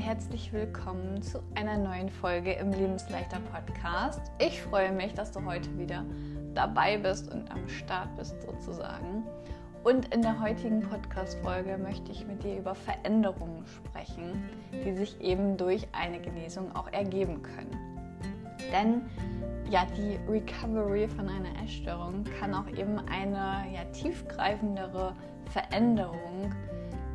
herzlich willkommen zu einer neuen Folge im Lebensleichter Podcast. Ich freue mich, dass du heute wieder dabei bist und am Start bist sozusagen. Und in der heutigen Podcast-Folge möchte ich mit dir über Veränderungen sprechen, die sich eben durch eine Genesung auch ergeben können. Denn ja, die Recovery von einer Essstörung kann auch eben eine ja, tiefgreifendere Veränderung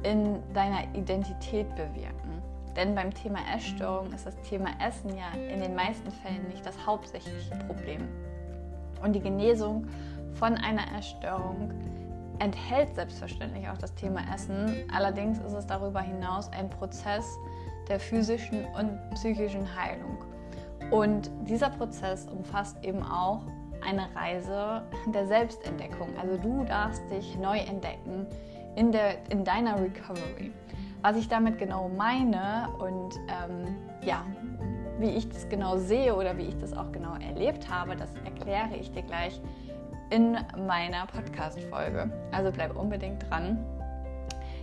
in deiner Identität bewirken. Denn beim Thema Essstörung ist das Thema Essen ja in den meisten Fällen nicht das hauptsächliche Problem. Und die Genesung von einer Essstörung enthält selbstverständlich auch das Thema Essen. Allerdings ist es darüber hinaus ein Prozess der physischen und psychischen Heilung. Und dieser Prozess umfasst eben auch eine Reise der Selbstentdeckung. Also du darfst dich neu entdecken in, der, in deiner Recovery. Was ich damit genau meine und ähm, ja, wie ich das genau sehe oder wie ich das auch genau erlebt habe, das erkläre ich dir gleich in meiner Podcast-Folge. Also bleib unbedingt dran.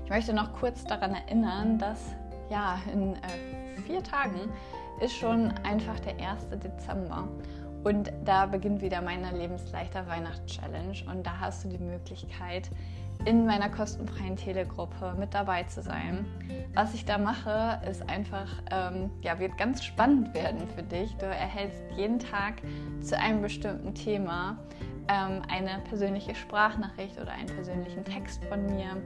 Ich möchte noch kurz daran erinnern, dass ja, in äh, vier Tagen ist schon einfach der 1. Dezember. Und da beginnt wieder meine Lebensleichter Weihnachts-Challenge. Und da hast du die Möglichkeit, in meiner kostenfreien Telegruppe mit dabei zu sein. Was ich da mache, ist einfach, ähm, ja, wird ganz spannend werden für dich. Du erhältst jeden Tag zu einem bestimmten Thema ähm, eine persönliche Sprachnachricht oder einen persönlichen Text von mir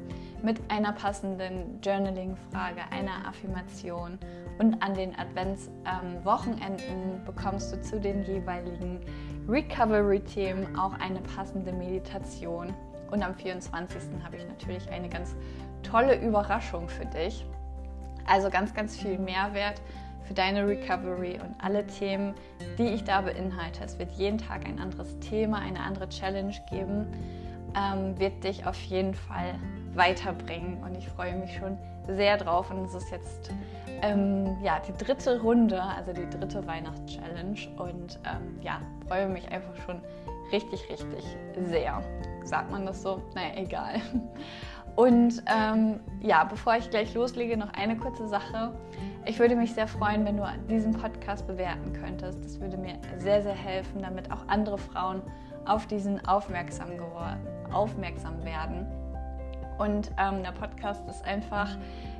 mit einer passenden Journaling-Frage, einer Affirmation. Und an den Adventswochenenden ähm, bekommst du zu den jeweiligen Recovery-Themen auch eine passende Meditation und am 24. habe ich natürlich eine ganz tolle Überraschung für dich. Also ganz, ganz viel Mehrwert für deine Recovery und alle Themen, die ich da beinhalte. Es wird jeden Tag ein anderes Thema, eine andere Challenge geben, ähm, wird dich auf jeden Fall weiterbringen und ich freue mich schon sehr drauf. Und es ist jetzt ähm, ja, die dritte Runde, also die dritte Weihnachts-Challenge und ähm, ja, freue mich einfach schon richtig, richtig sehr. Sagt man das so? Naja, egal. Und ähm, ja, bevor ich gleich loslege, noch eine kurze Sache. Ich würde mich sehr freuen, wenn du diesen Podcast bewerten könntest. Das würde mir sehr, sehr helfen, damit auch andere Frauen auf diesen aufmerksam, aufmerksam werden. Und ähm, der Podcast ist einfach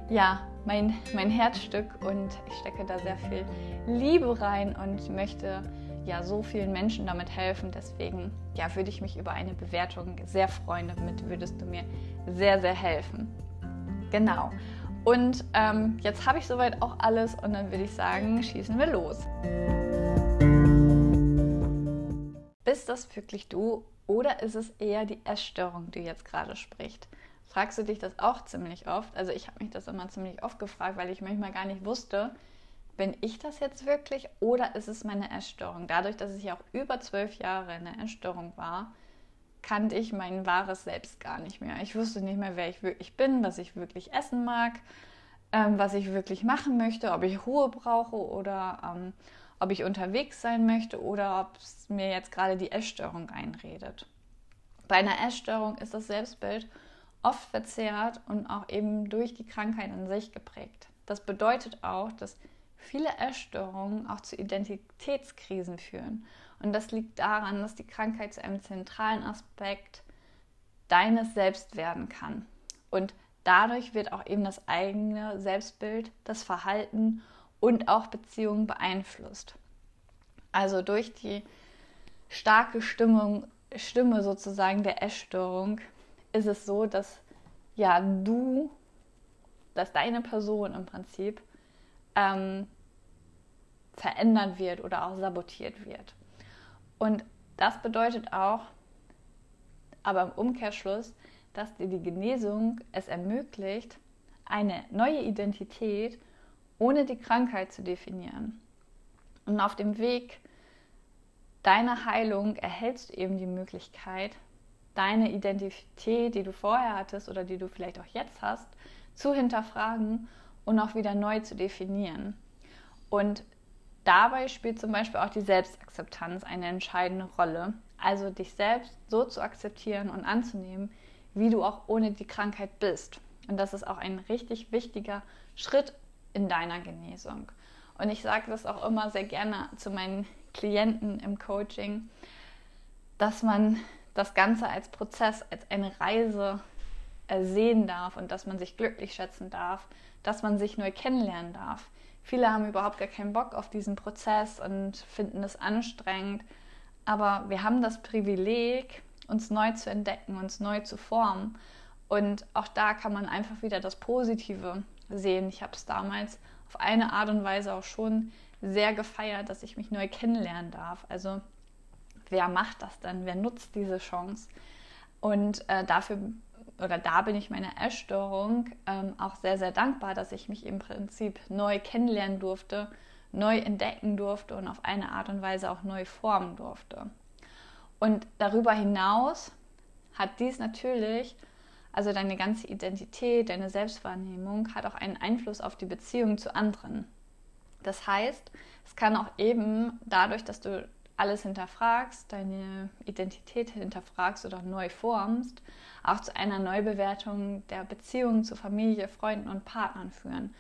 ja, mein, mein Herzstück und ich stecke da sehr viel Liebe rein und möchte ja so vielen Menschen damit helfen. Deswegen ja, würde ich mich über eine Bewertung sehr freuen. Damit würdest du mir sehr, sehr helfen. Genau. Und ähm, jetzt habe ich soweit auch alles und dann würde ich sagen, schießen wir los. Bist das wirklich du oder ist es eher die Essstörung, die jetzt gerade spricht? Fragst du dich das auch ziemlich oft? Also ich habe mich das immer ziemlich oft gefragt, weil ich manchmal gar nicht wusste, bin ich das jetzt wirklich oder ist es meine Essstörung? Dadurch, dass ich ja auch über zwölf Jahre in der Essstörung war, kannte ich mein wahres Selbst gar nicht mehr. Ich wusste nicht mehr, wer ich wirklich bin, was ich wirklich essen mag, ähm, was ich wirklich machen möchte, ob ich Ruhe brauche oder ähm, ob ich unterwegs sein möchte oder ob es mir jetzt gerade die Essstörung einredet. Bei einer Essstörung ist das Selbstbild oft verzerrt und auch eben durch die Krankheit an sich geprägt. Das bedeutet auch, dass viele Essstörungen auch zu Identitätskrisen führen. Und das liegt daran, dass die Krankheit zu einem zentralen Aspekt deines Selbst werden kann. Und dadurch wird auch eben das eigene Selbstbild, das Verhalten und auch Beziehungen beeinflusst. Also durch die starke Stimmung, Stimme sozusagen der Essstörung ist es so, dass ja du, dass deine Person im Prinzip ähm, verändert wird oder auch sabotiert wird. Und das bedeutet auch, aber im Umkehrschluss, dass dir die Genesung es ermöglicht, eine neue Identität ohne die Krankheit zu definieren. Und auf dem Weg deiner Heilung erhältst du eben die Möglichkeit, deine Identität, die du vorher hattest oder die du vielleicht auch jetzt hast, zu hinterfragen und auch wieder neu zu definieren. Und dabei spielt zum Beispiel auch die Selbstakzeptanz eine entscheidende Rolle. Also dich selbst so zu akzeptieren und anzunehmen, wie du auch ohne die Krankheit bist. Und das ist auch ein richtig wichtiger Schritt in deiner Genesung. Und ich sage das auch immer sehr gerne zu meinen Klienten im Coaching, dass man das Ganze als Prozess, als eine Reise sehen darf und dass man sich glücklich schätzen darf, dass man sich neu kennenlernen darf. Viele haben überhaupt gar keinen Bock auf diesen Prozess und finden es anstrengend. Aber wir haben das Privileg, uns neu zu entdecken, uns neu zu formen. Und auch da kann man einfach wieder das Positive sehen. Ich habe es damals auf eine Art und Weise auch schon sehr gefeiert, dass ich mich neu kennenlernen darf. Also wer macht das dann? Wer nutzt diese Chance? Und äh, dafür oder da bin ich meiner Essstörung ähm, auch sehr, sehr dankbar, dass ich mich im Prinzip neu kennenlernen durfte, neu entdecken durfte und auf eine Art und Weise auch neu formen durfte. Und darüber hinaus hat dies natürlich, also deine ganze Identität, deine Selbstwahrnehmung, hat auch einen Einfluss auf die Beziehung zu anderen. Das heißt, es kann auch eben dadurch, dass du alles hinterfragst, deine Identität hinterfragst oder neu formst, auch zu einer Neubewertung der Beziehungen zu Familie, Freunden und Partnern führen.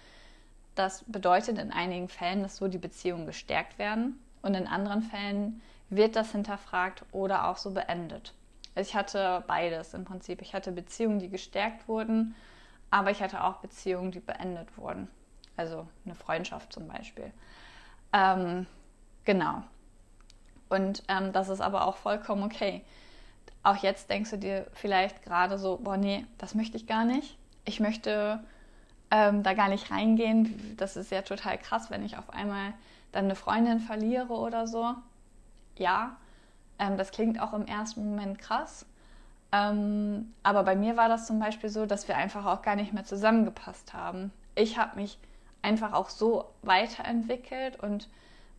Das bedeutet in einigen Fällen, dass so die Beziehungen gestärkt werden und in anderen Fällen wird das hinterfragt oder auch so beendet. Also ich hatte beides im Prinzip. Ich hatte Beziehungen, die gestärkt wurden, aber ich hatte auch Beziehungen, die beendet wurden. Also eine Freundschaft zum Beispiel. Ähm, genau. Und ähm, das ist aber auch vollkommen okay. Auch jetzt denkst du dir vielleicht gerade so, boah, nee, das möchte ich gar nicht. Ich möchte ähm, da gar nicht reingehen. Das ist ja total krass, wenn ich auf einmal dann eine Freundin verliere oder so. Ja, ähm, das klingt auch im ersten Moment krass. Ähm, aber bei mir war das zum Beispiel so, dass wir einfach auch gar nicht mehr zusammengepasst haben. Ich habe mich einfach auch so weiterentwickelt und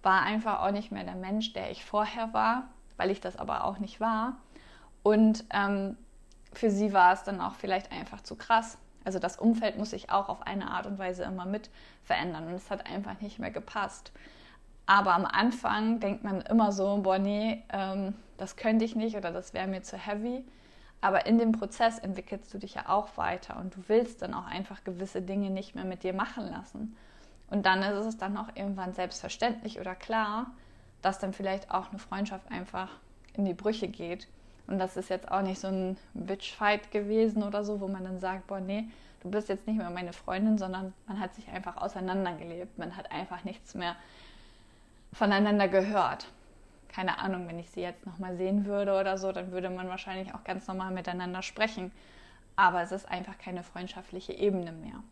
war einfach auch nicht mehr der Mensch, der ich vorher war, weil ich das aber auch nicht war. Und ähm, für sie war es dann auch vielleicht einfach zu krass. Also das Umfeld muss sich auch auf eine Art und Weise immer mit verändern und es hat einfach nicht mehr gepasst. Aber am Anfang denkt man immer so, boah, nee, ähm, das könnte ich nicht oder das wäre mir zu heavy. Aber in dem Prozess entwickelst du dich ja auch weiter und du willst dann auch einfach gewisse Dinge nicht mehr mit dir machen lassen. Und dann ist es dann auch irgendwann selbstverständlich oder klar, dass dann vielleicht auch eine Freundschaft einfach in die Brüche geht. Und das ist jetzt auch nicht so ein Bitchfight gewesen oder so, wo man dann sagt, boah, nee, du bist jetzt nicht mehr meine Freundin, sondern man hat sich einfach auseinandergelebt. Man hat einfach nichts mehr voneinander gehört. Keine Ahnung, wenn ich sie jetzt nochmal sehen würde oder so, dann würde man wahrscheinlich auch ganz normal miteinander sprechen. Aber es ist einfach keine freundschaftliche Ebene mehr.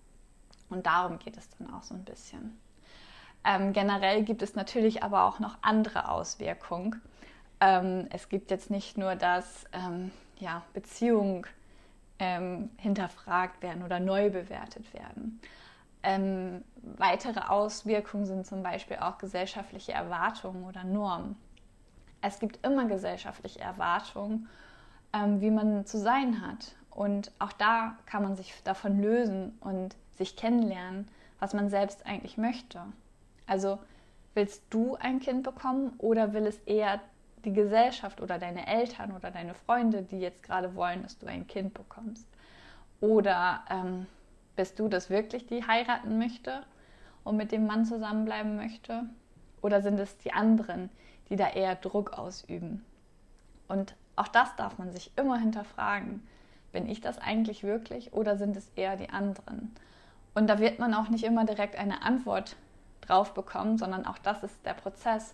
Und darum geht es dann auch so ein bisschen. Ähm, generell gibt es natürlich aber auch noch andere Auswirkungen. Ähm, es gibt jetzt nicht nur, dass ähm, ja, Beziehungen ähm, hinterfragt werden oder neu bewertet werden. Ähm, weitere Auswirkungen sind zum Beispiel auch gesellschaftliche Erwartungen oder Normen. Es gibt immer gesellschaftliche Erwartungen, ähm, wie man zu sein hat. Und auch da kann man sich davon lösen und sich kennenlernen, was man selbst eigentlich möchte. Also willst du ein Kind bekommen oder will es eher die Gesellschaft oder deine Eltern oder deine Freunde, die jetzt gerade wollen, dass du ein Kind bekommst? Oder ähm, bist du das wirklich, die heiraten möchte und mit dem Mann zusammenbleiben möchte? Oder sind es die anderen, die da eher Druck ausüben? Und auch das darf man sich immer hinterfragen. Bin ich das eigentlich wirklich oder sind es eher die anderen? Und da wird man auch nicht immer direkt eine Antwort drauf bekommen, sondern auch das ist der Prozess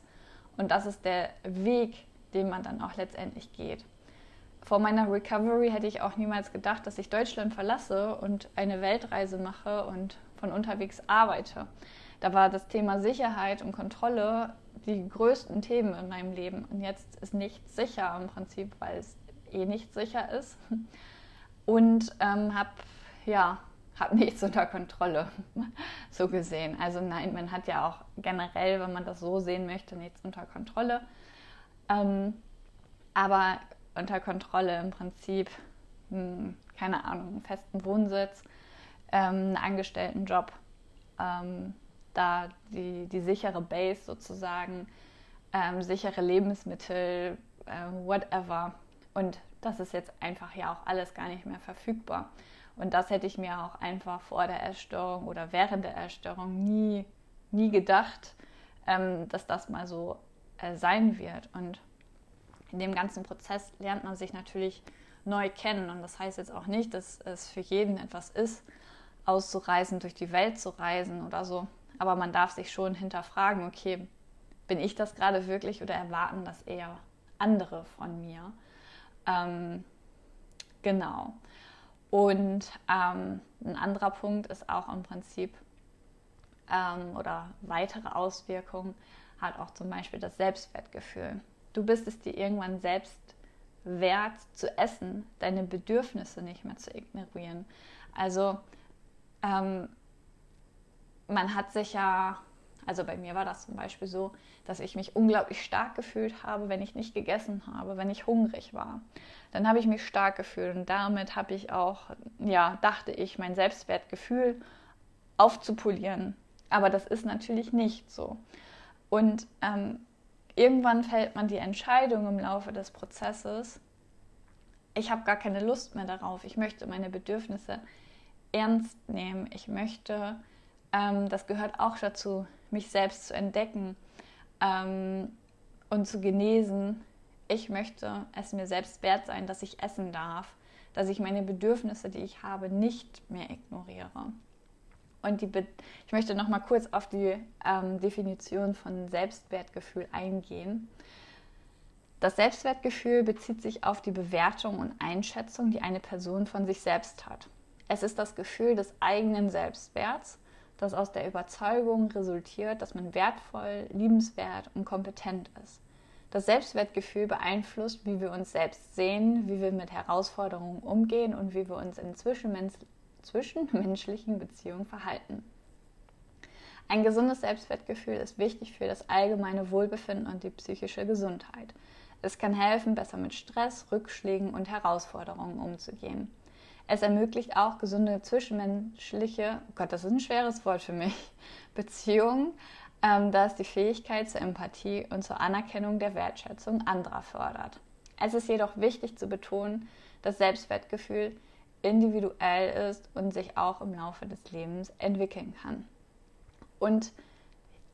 und das ist der Weg, den man dann auch letztendlich geht. Vor meiner Recovery hätte ich auch niemals gedacht, dass ich Deutschland verlasse und eine Weltreise mache und von unterwegs arbeite. Da war das Thema Sicherheit und Kontrolle die größten Themen in meinem Leben. Und jetzt ist nichts sicher im Prinzip, weil es eh nicht sicher ist. Und ähm, habe ja habe nichts unter Kontrolle, so gesehen. Also nein, man hat ja auch generell, wenn man das so sehen möchte, nichts unter Kontrolle. Ähm, aber unter Kontrolle im Prinzip, mh, hm, keine Ahnung, einen festen Wohnsitz, ähm, einen Angestelltenjob, ähm, da die, die sichere Base sozusagen, ähm, sichere Lebensmittel, äh, whatever. Und das ist jetzt einfach ja auch alles gar nicht mehr verfügbar. Und das hätte ich mir auch einfach vor der Essstörung oder während der Essstörung nie, nie gedacht, ähm, dass das mal so äh, sein wird. Und in dem ganzen Prozess lernt man sich natürlich neu kennen. Und das heißt jetzt auch nicht, dass es für jeden etwas ist, auszureisen, durch die Welt zu reisen oder so. Aber man darf sich schon hinterfragen, okay, bin ich das gerade wirklich oder erwarten das eher andere von mir? Ähm, genau. Und ähm, ein anderer Punkt ist auch im Prinzip ähm, oder weitere Auswirkungen hat auch zum Beispiel das Selbstwertgefühl. Du bist es dir irgendwann selbst wert zu essen, deine Bedürfnisse nicht mehr zu ignorieren. Also ähm, man hat sich ja, also bei mir war das zum Beispiel so, dass ich mich unglaublich stark gefühlt habe, wenn ich nicht gegessen habe, wenn ich hungrig war. Dann habe ich mich stark gefühlt und damit habe ich auch, ja, dachte ich, mein Selbstwertgefühl aufzupolieren. Aber das ist natürlich nicht so. Und ähm, irgendwann fällt man die Entscheidung im Laufe des Prozesses, ich habe gar keine Lust mehr darauf, ich möchte meine Bedürfnisse ernst nehmen, ich möchte, ähm, das gehört auch dazu, mich selbst zu entdecken ähm, und zu genesen. Ich möchte es mir selbst wert sein, dass ich essen darf, dass ich meine Bedürfnisse, die ich habe, nicht mehr ignoriere. Und die ich möchte noch mal kurz auf die ähm, Definition von Selbstwertgefühl eingehen. Das Selbstwertgefühl bezieht sich auf die Bewertung und Einschätzung, die eine Person von sich selbst hat. Es ist das Gefühl des eigenen Selbstwerts, das aus der Überzeugung resultiert, dass man wertvoll, liebenswert und kompetent ist. Das Selbstwertgefühl beeinflusst, wie wir uns selbst sehen, wie wir mit Herausforderungen umgehen und wie wir uns in zwischenmenschlichen Beziehungen verhalten. Ein gesundes Selbstwertgefühl ist wichtig für das allgemeine Wohlbefinden und die psychische Gesundheit. Es kann helfen, besser mit Stress, Rückschlägen und Herausforderungen umzugehen. Es ermöglicht auch gesunde zwischenmenschliche, oh Gott, das ist ein schweres Wort für mich, Beziehungen, ähm, da es die Fähigkeit zur Empathie und zur Anerkennung der Wertschätzung anderer fördert. Es ist jedoch wichtig zu betonen, dass Selbstwertgefühl individuell ist und sich auch im Laufe des Lebens entwickeln kann. Und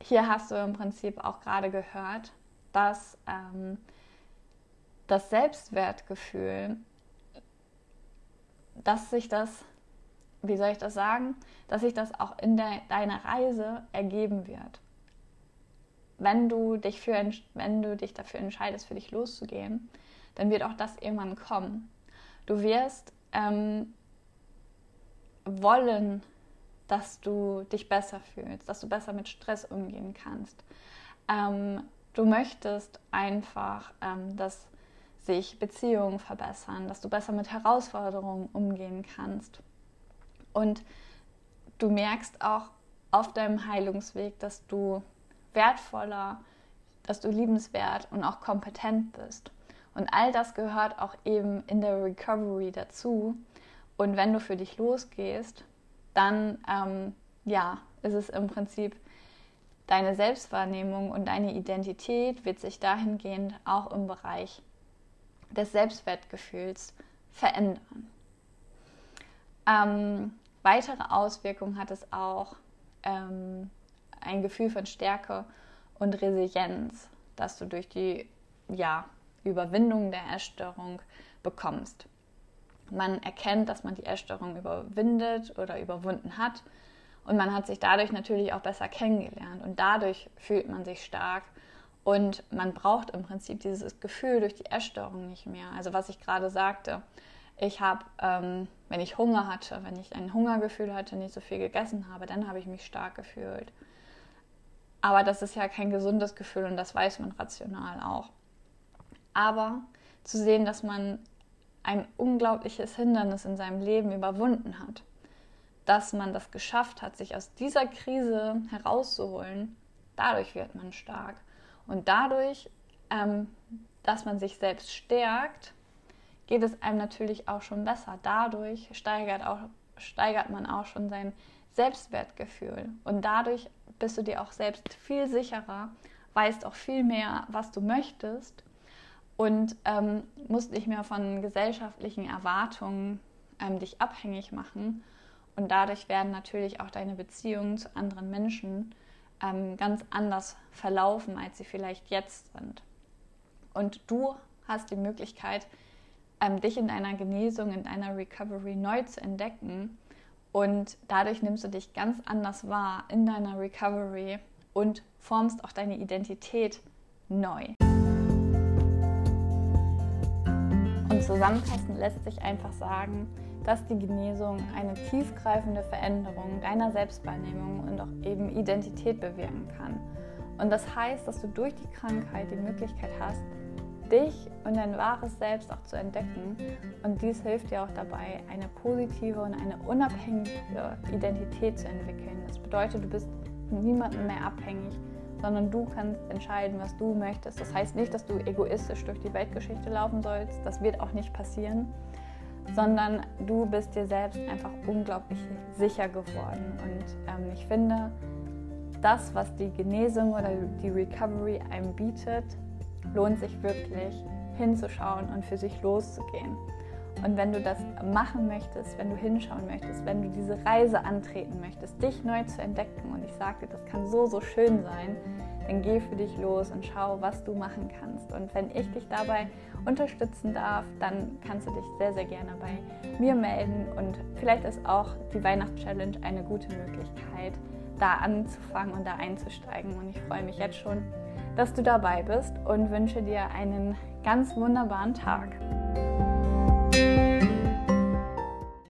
hier hast du im Prinzip auch gerade gehört, dass ähm, das Selbstwertgefühl, dass sich das, wie soll ich das sagen, dass sich das auch in der, deiner Reise ergeben wird. Wenn du, dich für, wenn du dich dafür entscheidest, für dich loszugehen, dann wird auch das irgendwann kommen. Du wirst ähm, wollen, dass du dich besser fühlst, dass du besser mit Stress umgehen kannst. Ähm, du möchtest einfach, ähm, dass sich Beziehungen verbessern, dass du besser mit Herausforderungen umgehen kannst. Und du merkst auch auf deinem Heilungsweg, dass du wertvoller, dass du liebenswert und auch kompetent bist. Und all das gehört auch eben in der Recovery dazu. Und wenn du für dich losgehst, dann ähm, ja, ist es im Prinzip deine Selbstwahrnehmung und deine Identität wird sich dahingehend auch im Bereich des Selbstwertgefühls verändern. Ähm, weitere Auswirkungen hat es auch ähm, ein Gefühl von Stärke und Resilienz, das du durch die ja, Überwindung der Essstörung bekommst. Man erkennt, dass man die Essstörung überwindet oder überwunden hat und man hat sich dadurch natürlich auch besser kennengelernt und dadurch fühlt man sich stark und man braucht im Prinzip dieses Gefühl durch die Essstörung nicht mehr. Also was ich gerade sagte, ich habe, ähm, wenn ich Hunger hatte, wenn ich ein Hungergefühl hatte, nicht so viel gegessen habe, dann habe ich mich stark gefühlt. Aber das ist ja kein gesundes Gefühl und das weiß man rational auch. Aber zu sehen, dass man ein unglaubliches Hindernis in seinem Leben überwunden hat, dass man das geschafft hat, sich aus dieser Krise herauszuholen, dadurch wird man stark. Und dadurch, ähm, dass man sich selbst stärkt, geht es einem natürlich auch schon besser. Dadurch steigert, auch, steigert man auch schon sein Selbstwertgefühl. Und dadurch bist du dir auch selbst viel sicherer, weißt auch viel mehr, was du möchtest und ähm, musst nicht mehr von gesellschaftlichen Erwartungen ähm, dich abhängig machen. Und dadurch werden natürlich auch deine Beziehungen zu anderen Menschen ähm, ganz anders verlaufen, als sie vielleicht jetzt sind. Und du hast die Möglichkeit, ähm, dich in deiner Genesung, in deiner Recovery neu zu entdecken. Und dadurch nimmst du dich ganz anders wahr in deiner Recovery und formst auch deine Identität neu. Und zusammenfassend lässt sich einfach sagen, dass die Genesung eine tiefgreifende Veränderung deiner Selbstwahrnehmung und auch eben Identität bewirken kann. Und das heißt, dass du durch die Krankheit die Möglichkeit hast, dich und dein wahres Selbst auch zu entdecken. Und dies hilft dir auch dabei, eine positive und eine unabhängige Identität zu entwickeln. Das bedeutet, du bist von niemandem mehr abhängig, sondern du kannst entscheiden, was du möchtest. Das heißt nicht, dass du egoistisch durch die Weltgeschichte laufen sollst. Das wird auch nicht passieren, sondern du bist dir selbst einfach unglaublich sicher geworden. Und ähm, ich finde, das, was die Genesung oder die Recovery einem bietet, lohnt sich wirklich hinzuschauen und für sich loszugehen. Und wenn du das machen möchtest, wenn du hinschauen möchtest, wenn du diese Reise antreten möchtest, dich neu zu entdecken, und ich sagte, das kann so, so schön sein, dann geh für dich los und schau, was du machen kannst. Und wenn ich dich dabei unterstützen darf, dann kannst du dich sehr, sehr gerne bei mir melden. Und vielleicht ist auch die Weihnachtschallenge eine gute Möglichkeit, da anzufangen und da einzusteigen. Und ich freue mich jetzt schon, dass du dabei bist und wünsche dir einen ganz wunderbaren Tag.